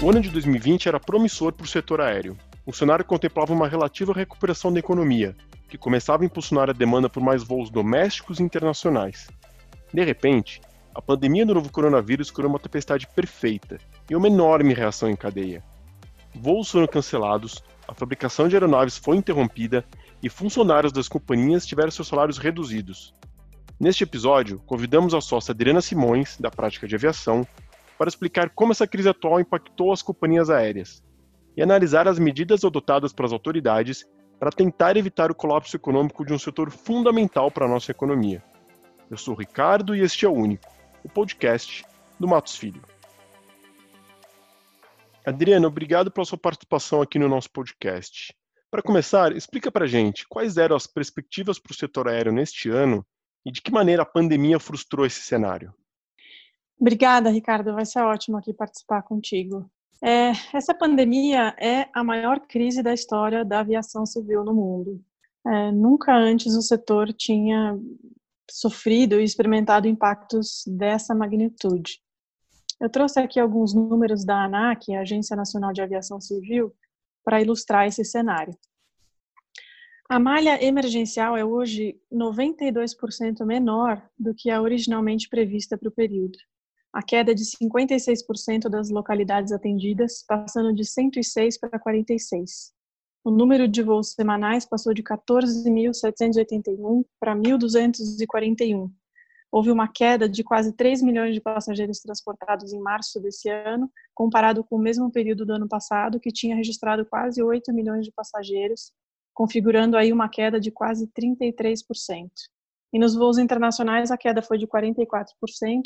O ano de 2020 era promissor para o setor aéreo. O cenário contemplava uma relativa recuperação da economia, que começava a impulsionar a demanda por mais voos domésticos e internacionais. De repente, a pandemia do novo coronavírus criou uma tempestade perfeita e uma enorme reação em cadeia. Voos foram cancelados, a fabricação de aeronaves foi interrompida e funcionários das companhias tiveram seus salários reduzidos. Neste episódio, convidamos a sócia Adriana Simões, da prática de aviação, para explicar como essa crise atual impactou as companhias aéreas e analisar as medidas adotadas pelas autoridades para tentar evitar o colapso econômico de um setor fundamental para a nossa economia. Eu sou o Ricardo e este é o Único, o podcast do Matos Filho. Adriana, obrigado pela sua participação aqui no nosso podcast. Para começar, explica para gente quais eram as perspectivas para o setor aéreo neste ano e de que maneira a pandemia frustrou esse cenário. Obrigada, Ricardo. Vai ser ótimo aqui participar contigo. É, essa pandemia é a maior crise da história da aviação civil no mundo. É, nunca antes o setor tinha sofrido e experimentado impactos dessa magnitude. Eu trouxe aqui alguns números da ANAC, a Agência Nacional de Aviação Civil, para ilustrar esse cenário. A malha emergencial é hoje 92% menor do que a originalmente prevista para o período a queda de 56% das localidades atendidas, passando de 106 para 46. O número de voos semanais passou de 14.781 para 1.241. Houve uma queda de quase 3 milhões de passageiros transportados em março desse ano, comparado com o mesmo período do ano passado, que tinha registrado quase 8 milhões de passageiros, configurando aí uma queda de quase 33%. E nos voos internacionais, a queda foi de 44%,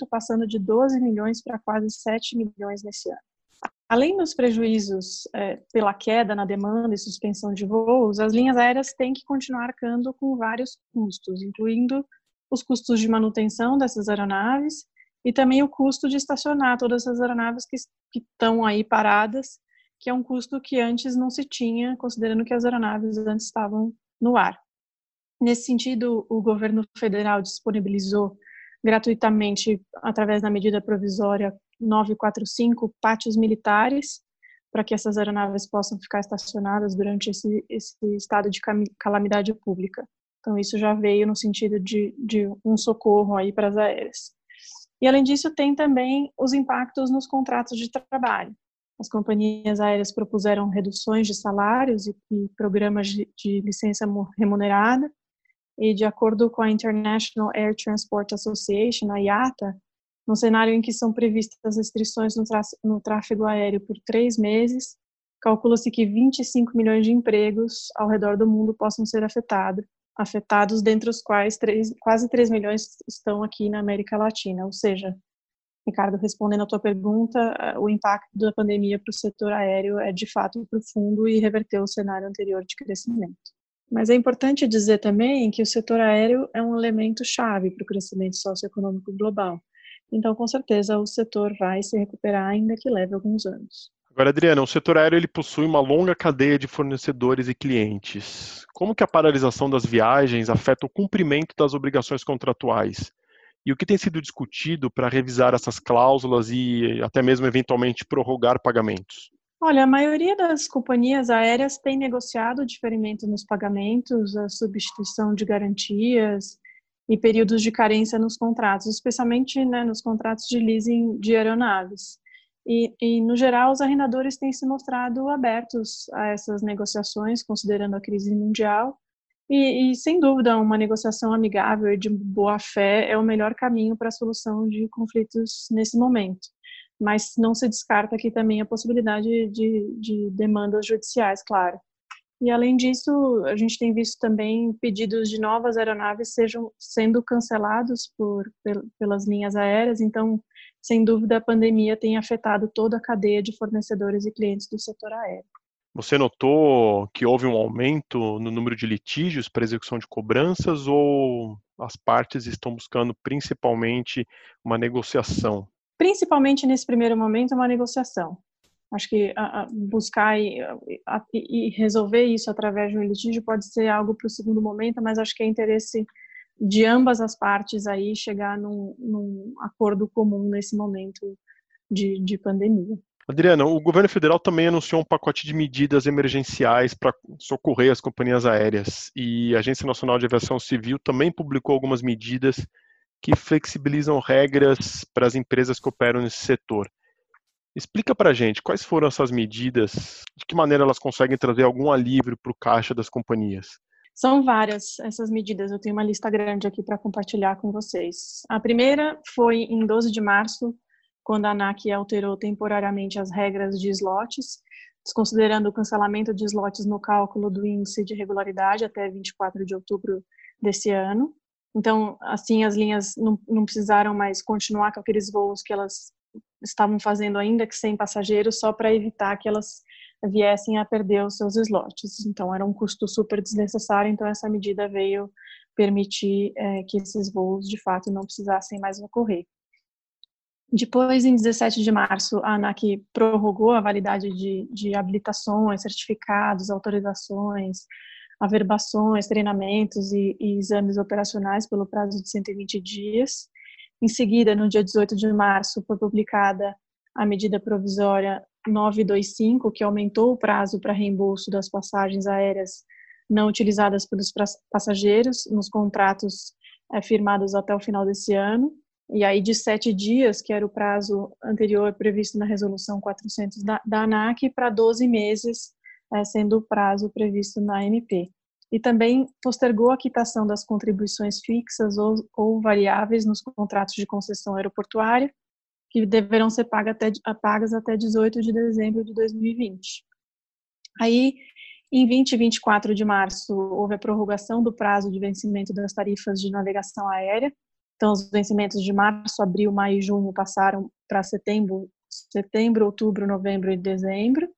passando de 12 milhões para quase 7 milhões nesse ano. Além dos prejuízos é, pela queda na demanda e suspensão de voos, as linhas aéreas têm que continuar arcando com vários custos, incluindo os custos de manutenção dessas aeronaves e também o custo de estacionar todas essas aeronaves que, estão aí paradas, que é um custo que antes não se tinha, considerando que as aeronaves antes estavam no ar. Nesse sentido, o governo federal disponibilizou gratuitamente, através da medida provisória 945, pátios militares, para que essas aeronaves possam ficar estacionadas durante esse, esse estado de calamidade pública. Então, isso já veio no sentido de, de um socorro aí para as aéreas. E, além disso, tem também os impactos nos contratos de trabalho. As companhias aéreas propuseram reduções de salários e, e programas de, de licença remunerada, e de acordo com a International Air Transport Association, a IATA, no cenário em que são previstas restrições no, no tráfego aéreo por três meses, calcula-se que 25 milhões de empregos ao redor do mundo possam ser afetados, afetados dentre os quais 3, quase 3 milhões estão aqui na América Latina. Ou seja, Ricardo, respondendo à tua pergunta, o impacto da pandemia para o setor aéreo é de fato profundo e reverteu o cenário anterior de crescimento. Mas é importante dizer também que o setor aéreo é um elemento chave para o crescimento socioeconômico global. Então, com certeza, o setor vai se recuperar, ainda que leve alguns anos. Agora, Adriana, o setor aéreo ele possui uma longa cadeia de fornecedores e clientes. Como que a paralisação das viagens afeta o cumprimento das obrigações contratuais? E o que tem sido discutido para revisar essas cláusulas e até mesmo eventualmente prorrogar pagamentos? Olha, a maioria das companhias aéreas tem negociado diferimentos nos pagamentos, a substituição de garantias e períodos de carência nos contratos, especialmente né, nos contratos de leasing de aeronaves. E, e, no geral, os arrendadores têm se mostrado abertos a essas negociações, considerando a crise mundial. E, e sem dúvida, uma negociação amigável e de boa fé é o melhor caminho para a solução de conflitos nesse momento mas não se descarta aqui também a possibilidade de, de demandas judiciais, claro. E além disso, a gente tem visto também pedidos de novas aeronaves sejam sendo cancelados por pelas linhas aéreas. Então, sem dúvida, a pandemia tem afetado toda a cadeia de fornecedores e clientes do setor aéreo. Você notou que houve um aumento no número de litígios para execução de cobranças ou as partes estão buscando principalmente uma negociação? principalmente nesse primeiro momento, uma negociação. Acho que a, a buscar e, a, e, resolver isso através de um litígio pode ser algo para o segundo momento, mas acho que é interesse de ambas as partes aí chegar num, num acordo comum nesse momento de, de pandemia. Adriana, o governo federal também anunciou um pacote de medidas emergenciais para socorrer as companhias aéreas e a Agência Nacional de Aviação Civil também publicou algumas medidas que flexibilizam regras para as empresas que operam nesse setor. Explica para a gente quais foram essas medidas, de que maneira elas conseguem trazer algum alívio para o caixa das companhias. São várias essas medidas, eu tenho uma lista grande aqui para compartilhar com vocês. A primeira foi em 12 de março, quando a ANAC alterou temporariamente as regras de slots, desconsiderando o cancelamento de slots no cálculo do índice de regularidade até 24 de outubro desse ano. Então, assim, as linhas não, não precisaram mais continuar com aqueles voos que elas estavam fazendo ainda que sem passageiros, só para evitar que elas viessem a perder os seus slots. Então, era um custo super desnecessário, então essa medida veio permitir é, que esses voos, de fato, não precisassem mais ocorrer. Depois, em 17 de março, a ANAC prorrogou a validade de, de habilitações, certificados, autorizações, averbações, treinamentos e, e, exames operacionais pelo prazo de 120 dias. Em seguida, no dia 18 de março, foi publicada a medida provisória 925, que aumentou o prazo para reembolso das passagens aéreas não utilizadas pelos passageiros nos contratos é, firmados até o final desse ano e aí de sete dias, que era o prazo anterior previsto na resolução 400 da, da ANAC, para 12 meses, é, sendo o prazo previsto na MP. E também postergou a quitação das contribuições fixas ou, ou variáveis nos contratos de concessão aeroportuária, que deverão ser pagas até, pagas até 18 de dezembro de 2020. Aí, em 20 e 24 de março, houve a prorrogação do prazo de vencimento das tarifas de navegação aérea, então, os vencimentos de março, abril, maio e junho passaram para setembro, setembro, outubro, novembro e dezembro.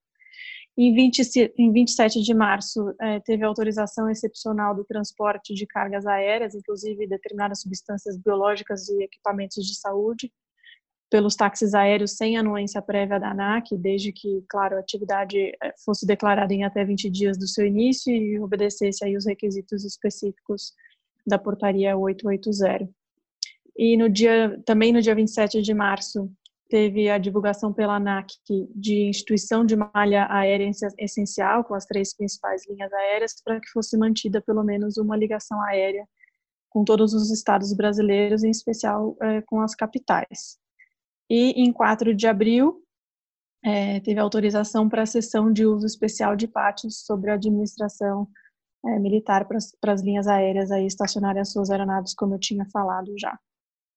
Em, 20, em 27 de março, é, teve autorização excepcional do transporte de cargas aéreas, inclusive determinadas substâncias biológicas e equipamentos de saúde, pelos táxis aéreos sem anuência prévia da ANAC, desde que, claro, a atividade é, fosse declarada em até 20 dias do seu início e obedecesse aí os requisitos específicos da portaria 880. E no dia, também no dia 27 de março, teve a divulgação pela ANAC de instituição de malha aérea essencial com as três principais linhas aéreas para que fosse mantida pelo menos uma ligação aérea com todos os estados brasileiros, em especial é, com as capitais. E em 4 de abril, é, teve autorização para a sessão de uso especial de pátios sobre a administração é, militar para as linhas aéreas aí estacionarem as suas aeronaves, como eu tinha falado já.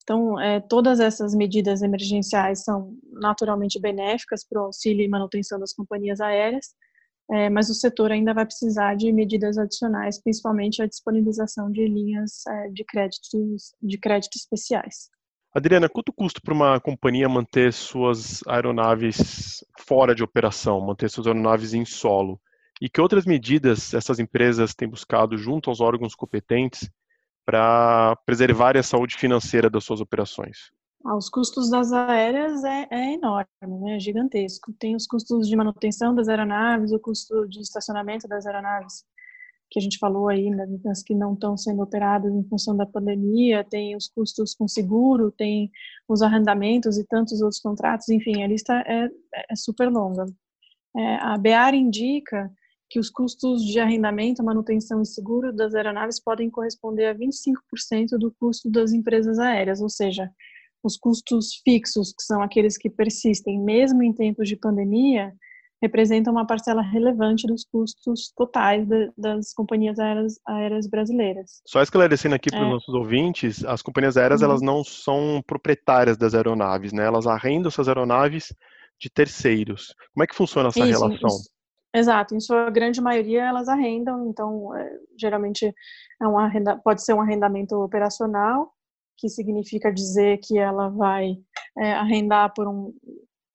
Então, é, todas essas medidas emergenciais são naturalmente benéficas para o auxílio e manutenção das companhias aéreas, é, mas o setor ainda vai precisar de medidas adicionais, principalmente a disponibilização de linhas é, de, créditos, de crédito especiais. Adriana, quanto custa para uma companhia manter suas aeronaves fora de operação, manter suas aeronaves em solo? E que outras medidas essas empresas têm buscado junto aos órgãos competentes para preservar a saúde financeira das suas operações? Ah, os custos das aéreas é, é enorme, né? é gigantesco. Tem os custos de manutenção das aeronaves, o custo de estacionamento das aeronaves, que a gente falou aí, né, das que não estão sendo operadas em função da pandemia, tem os custos com seguro, tem os arrendamentos e tantos outros contratos, enfim, a lista é, é super longa. É, a BEAR indica que os custos de arrendamento, manutenção e seguro das aeronaves podem corresponder a 25% do custo das empresas aéreas, ou seja, os custos fixos, que são aqueles que persistem mesmo em tempos de pandemia, representam uma parcela relevante dos custos totais de, das companhias aéreas, aéreas, brasileiras. Só esclarecendo aqui para os é. nossos ouvintes, as companhias aéreas uhum. elas não são proprietárias das aeronaves, né? Elas arrendam essas aeronaves de terceiros. Como é que funciona essa isso, relação? Isso. Exato, em sua grande maioria elas arrendam, então é, geralmente é um arrenda, pode ser um arrendamento operacional, que significa dizer que ela vai é, arrendar por um,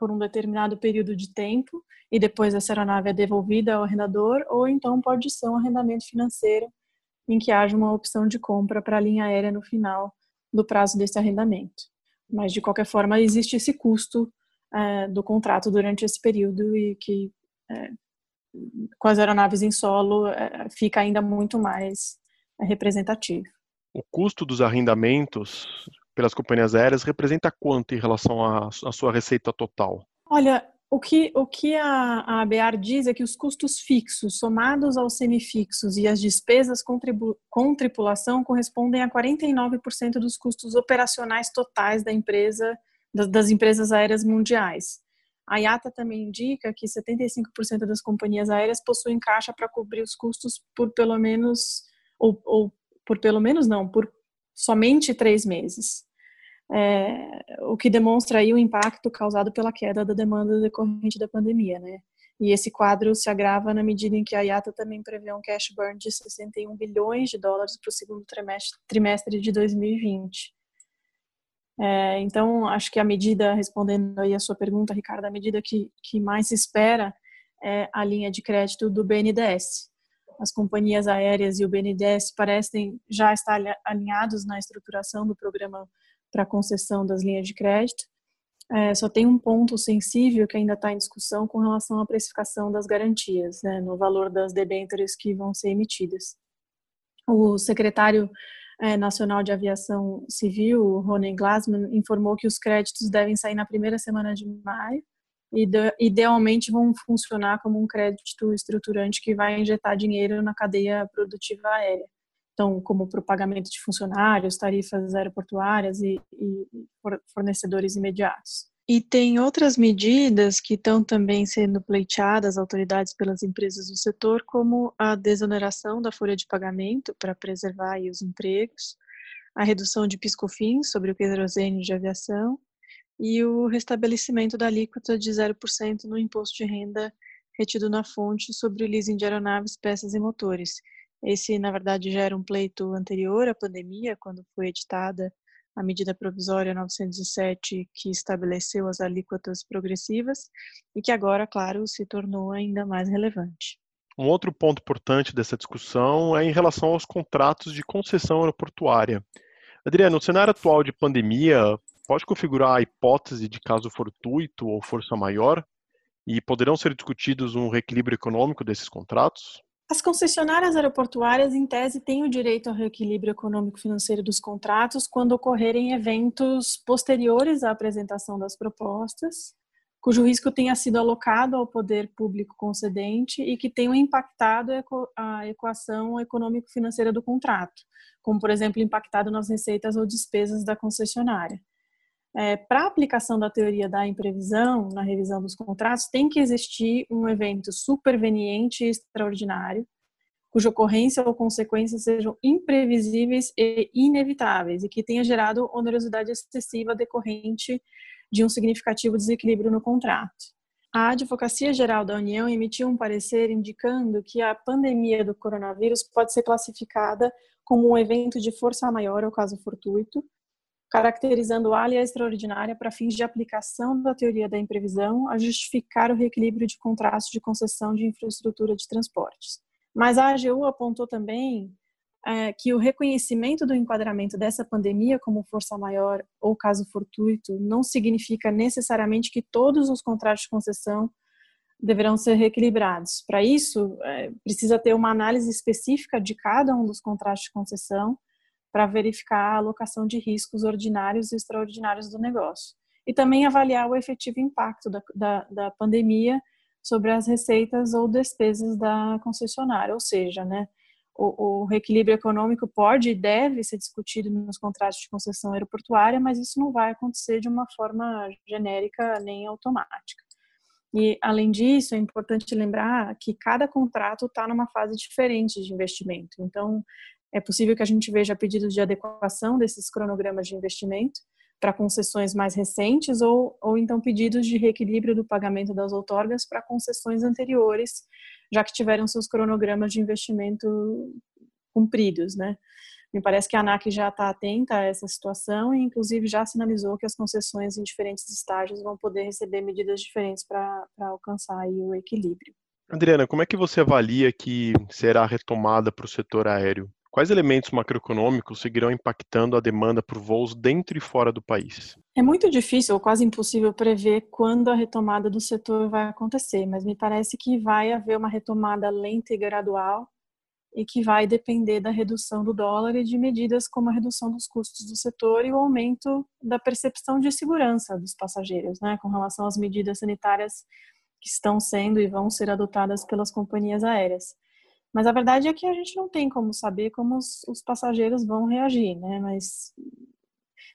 por um determinado período de tempo e depois essa aeronave é devolvida ao arrendador, ou então pode ser um arrendamento financeiro em que haja uma opção de compra para a linha aérea no final do prazo desse arrendamento. Mas de qualquer forma existe esse custo é, do contrato durante esse período e que é, com as aeronaves em solo é, fica ainda muito mais representativo. O custo dos arrendamentos pelas companhias aéreas representa quanto em relação à, à sua receita total? Olha, o que, o que a, a ABAR diz é que os custos fixos somados aos semifixos e as despesas com, tripulação correspondem a 49% dos custos operacionais totais da empresa, das, das empresas aéreas mundiais. A IATA também indica que 75% das companhias aéreas possuem caixa para cobrir os custos por pelo menos, ou, ou por pelo menos não, por somente três meses é, o que demonstra aí o impacto causado pela queda da demanda decorrente da pandemia, né? E esse quadro se agrava na medida em que a IATA também prevê um cash burn de 61 bilhões de dólares para o segundo trimestre, trimestre de 2020. É, então, acho que a medida, respondendo aí a sua pergunta, Ricardo, a medida que, que mais se espera é a linha de crédito do BNDES. As companhias aéreas e o BNDES parecem já estar alinhados na estruturação do programa para concessão das linhas de crédito. É, só tem um ponto sensível que ainda está em discussão com relação à precificação das garantias, né, no valor das debêntures que vão ser emitidas. O secretário é, nacional de aviação civil, Ronen Glassman, informou que os créditos devem sair na primeira semana de maio idealmente vão funcionar como um crédito estruturante que vai injetar dinheiro na cadeia produtiva aérea então, como para o pagamento de funcionários, tarifas aeroportuárias e, e fornecedores imediatos. E tem outras medidas que estão também sendo pleiteadas autoridades pelas empresas do setor, como a desoneração da folha de pagamento para preservar os empregos, a redução de piscofins sobre o querosene de aviação e o restabelecimento da alíquota de 0% no imposto de renda retido na fonte sobre o leasing de aeronaves, peças e motores, esse, na verdade, já era um pleito anterior à pandemia, quando foi editada a medida provisória 907, que estabeleceu as alíquotas progressivas, e que agora, claro, se tornou ainda mais relevante. Um outro ponto importante dessa discussão é em relação aos contratos de concessão aeroportuária. Adriano, no cenário atual de pandemia, pode configurar a hipótese de caso fortuito ou força maior? E poderão ser discutidos um reequilíbrio econômico desses contratos? As concessionárias aeroportuárias, em tese, têm o direito ao reequilíbrio econômico-financeiro dos contratos quando ocorrerem eventos posteriores à apresentação das propostas, cujo risco tenha sido alocado ao poder público concedente e que tenham impactado a equação econômico-financeira do contrato, como, por exemplo, impactado nas receitas ou despesas da concessionária. É, Para a aplicação da teoria da imprevisão na revisão dos contratos, tem que existir um evento superveniente e extraordinário, cuja ocorrência ou consequências sejam imprevisíveis e inevitáveis e que tenha gerado onerosidade excessiva decorrente de um significativo desequilíbrio no contrato. A Advocacia Geral da União emitiu um parecer indicando que a pandemia do coronavírus pode ser classificada como um evento de força maior ou caso fortuito, caracterizando a área extraordinária para fins de aplicação da teoria da imprevisão a justificar o reequilíbrio de contratos de concessão de infraestrutura de transportes. Mas a AGU apontou também é, que o reconhecimento do enquadramento dessa pandemia como força maior ou caso fortuito não significa necessariamente que todos os contratos de concessão deverão ser reequilibrados. Para isso, é, precisa ter uma análise específica de cada um dos contratos de concessão para verificar a alocação de riscos ordinários e extraordinários do negócio. E também avaliar o efetivo impacto da, da, da pandemia sobre as receitas ou despesas da concessionária, ou seja, né, o, o, reequilíbrio econômico pode e deve ser discutido nos contratos de concessão aeroportuária, mas isso não vai acontecer de uma forma genérica nem automática. E, além disso, é importante lembrar que cada contrato está numa fase diferente de investimento. Então, é possível que a gente veja pedidos de adequação desses cronogramas de investimento para concessões mais recentes ou, ou então pedidos de reequilíbrio do pagamento das outorgas para concessões anteriores, já que tiveram seus cronogramas de investimento cumpridos, né? Me parece que a ANAC já está atenta a essa situação e, inclusive, já sinalizou que as concessões em diferentes estágios vão poder receber medidas diferentes para alcançar o equilíbrio. Adriana, como é que você avalia que será retomada para o setor aéreo? Quais elementos macroeconômicos seguirão impactando a demanda por voos dentro e fora do país? É muito difícil ou quase impossível prever quando a retomada do setor vai acontecer, mas me parece que vai haver uma retomada lenta e gradual e que vai depender da redução do dólar e de medidas como a redução dos custos do setor e o aumento da percepção de segurança dos passageiros, né, com relação às medidas sanitárias que estão sendo e vão ser adotadas pelas companhias aéreas. Mas a verdade é que a gente não tem como saber como os, os passageiros vão reagir, né? Mas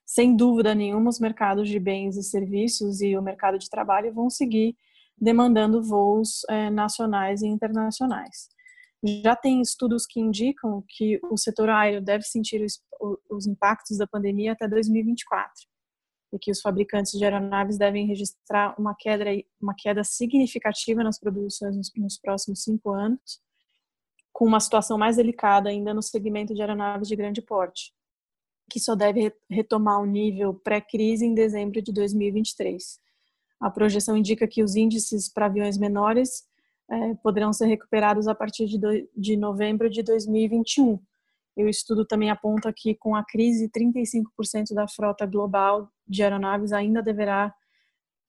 sem dúvida nenhuma, os mercados de bens e serviços e o mercado de trabalho vão seguir demandando voos é, nacionais e internacionais. Já tem estudos que indicam que o setor aéreo deve sentir os, os impactos da pandemia até 2024 e que os fabricantes de aeronaves devem registrar uma queda, uma queda significativa nas produções nos, nos próximos cinco anos, com uma situação mais delicada ainda no segmento de aeronaves de grande porte, que só deve retomar o nível pré-crise em dezembro de 2023. A projeção indica que os índices para aviões menores é, poderão ser recuperados a partir de, do, de novembro de 2021. E o estudo também aponta que, com a crise, 35% da frota global de aeronaves ainda deverá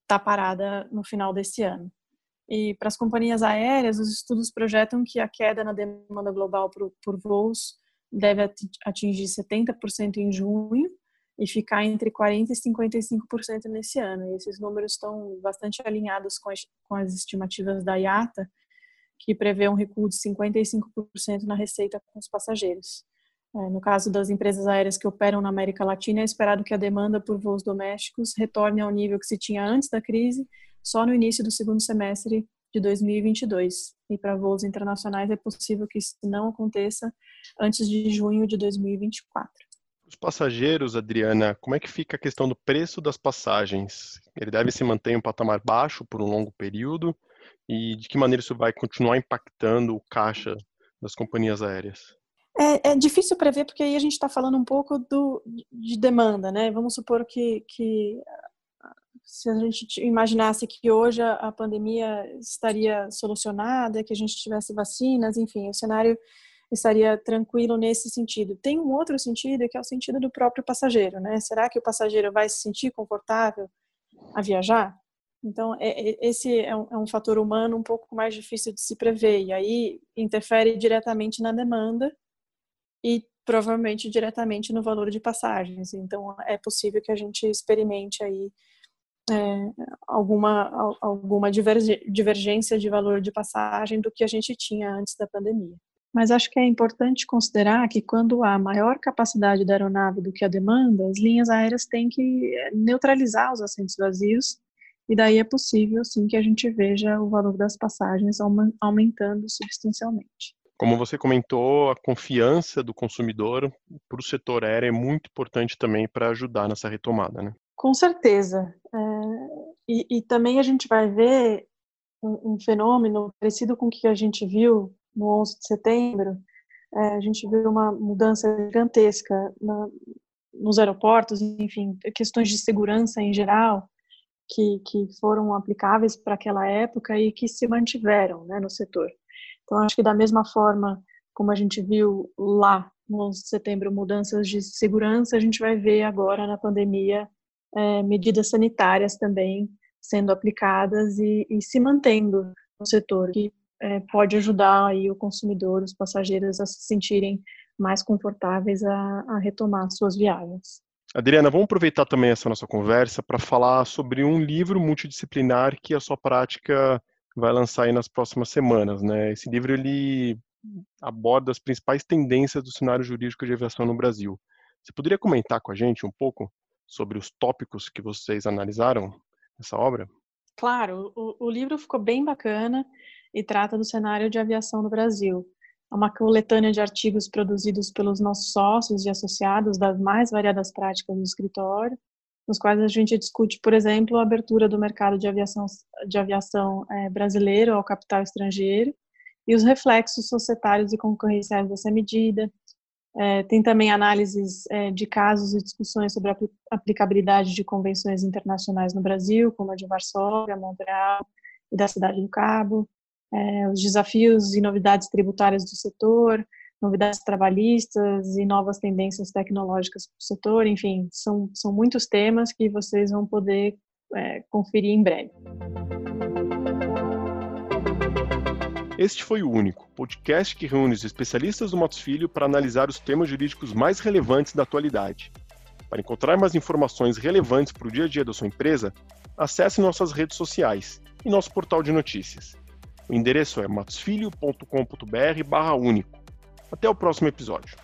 estar tá parada no final desse ano. E para as companhias aéreas, os estudos projetam que a queda na demanda global por, por voos deve atingir 70% em junho e ficar entre 40% e 55% nesse ano. E esses números estão bastante alinhados com as, com as estimativas da IATA, que prevê um recuo de 55% na receita com os passageiros. É, no caso das empresas aéreas que operam na América Latina, é esperado que a demanda por voos domésticos retorne ao nível que se tinha antes da crise, só no início do segundo semestre de 2022. E para voos internacionais é possível que isso não aconteça antes de junho de 2024. Os passageiros, Adriana, como é que fica a questão do preço das passagens? Ele deve se manter em um patamar baixo por um longo período? E de que maneira isso vai continuar impactando o caixa das companhias aéreas? É, é difícil prever porque aí a gente está falando um pouco do, de demanda, né? Vamos supor que, que se a gente imaginasse que hoje a pandemia estaria solucionada, que a gente tivesse vacinas, enfim, o cenário estaria tranquilo nesse sentido. Tem um outro sentido que é o sentido do próprio passageiro, né? Será que o passageiro vai se sentir confortável a viajar? Então, é, é, esse é um, é um, fator humano um pouco mais difícil de se prever, e aí interfere diretamente na demanda e provavelmente diretamente no valor de passagens. Então, é possível que a gente experimente aí é, alguma, alguma divergência de valor de passagem do que a gente tinha antes da pandemia. Mas acho que é importante considerar que quando há maior capacidade da aeronave do que a demanda, as linhas aéreas têm que eh, neutralizar os assentos vazios e daí é possível sim que a gente veja o valor das passagens aumentando substancialmente. Como você comentou, a confiança do consumidor para o setor aéreo é muito importante também para ajudar nessa retomada, né? Com certeza. É, e, e, também a gente vai ver um, um, fenômeno parecido com o que a gente viu no 11 de setembro, é, a gente viu uma mudança gigantesca na, nos aeroportos, enfim, questões de segurança em geral, que, que foram aplicáveis para aquela época e que se mantiveram né, no setor. Então, acho que da mesma forma como a gente viu lá no 11 de setembro mudanças de segurança, a gente vai ver agora na pandemia é, medidas sanitárias também sendo aplicadas e, e se mantendo no setor, que é, pode ajudar aí o consumidor, os passageiros a se sentirem mais confortáveis a, a retomar suas viagens. Adriana, vamos aproveitar também essa nossa conversa para falar sobre um livro multidisciplinar que a sua prática vai lançar aí nas próximas semanas, né? Esse livro ele aborda as principais tendências do cenário jurídico de aviação no Brasil. Você poderia comentar com a gente um pouco sobre os tópicos que vocês analisaram nessa obra? Claro, o, o livro ficou bem bacana e trata do cenário de aviação no Brasil. É uma coletânea de artigos produzidos pelos nossos sócios e associados das mais variadas práticas do escritório, nos quais a gente discute, por exemplo, a abertura do mercado de aviação, de aviação é, brasileiro ao capital estrangeiro e os reflexos societários e concorrenciais dessa medida. É, tem também análises é, de casos e discussões sobre a aplicabilidade de convenções internacionais no Brasil, como a de Varsóvia, Montreal e da Cidade do Cabo, é, os desafios e novidades tributárias do setor, novidades trabalhistas e novas tendências tecnológicas para o setor. Enfim, são, são muitos temas que vocês vão poder é, conferir em breve. Este foi o único podcast que reúne os especialistas do Matos Filho para analisar os temas jurídicos mais relevantes da atualidade. Para encontrar mais informações relevantes para o dia a dia da sua empresa, acesse nossas redes sociais e nosso portal de notícias. O endereço é matosfilho.com.br/único. Até o próximo episódio.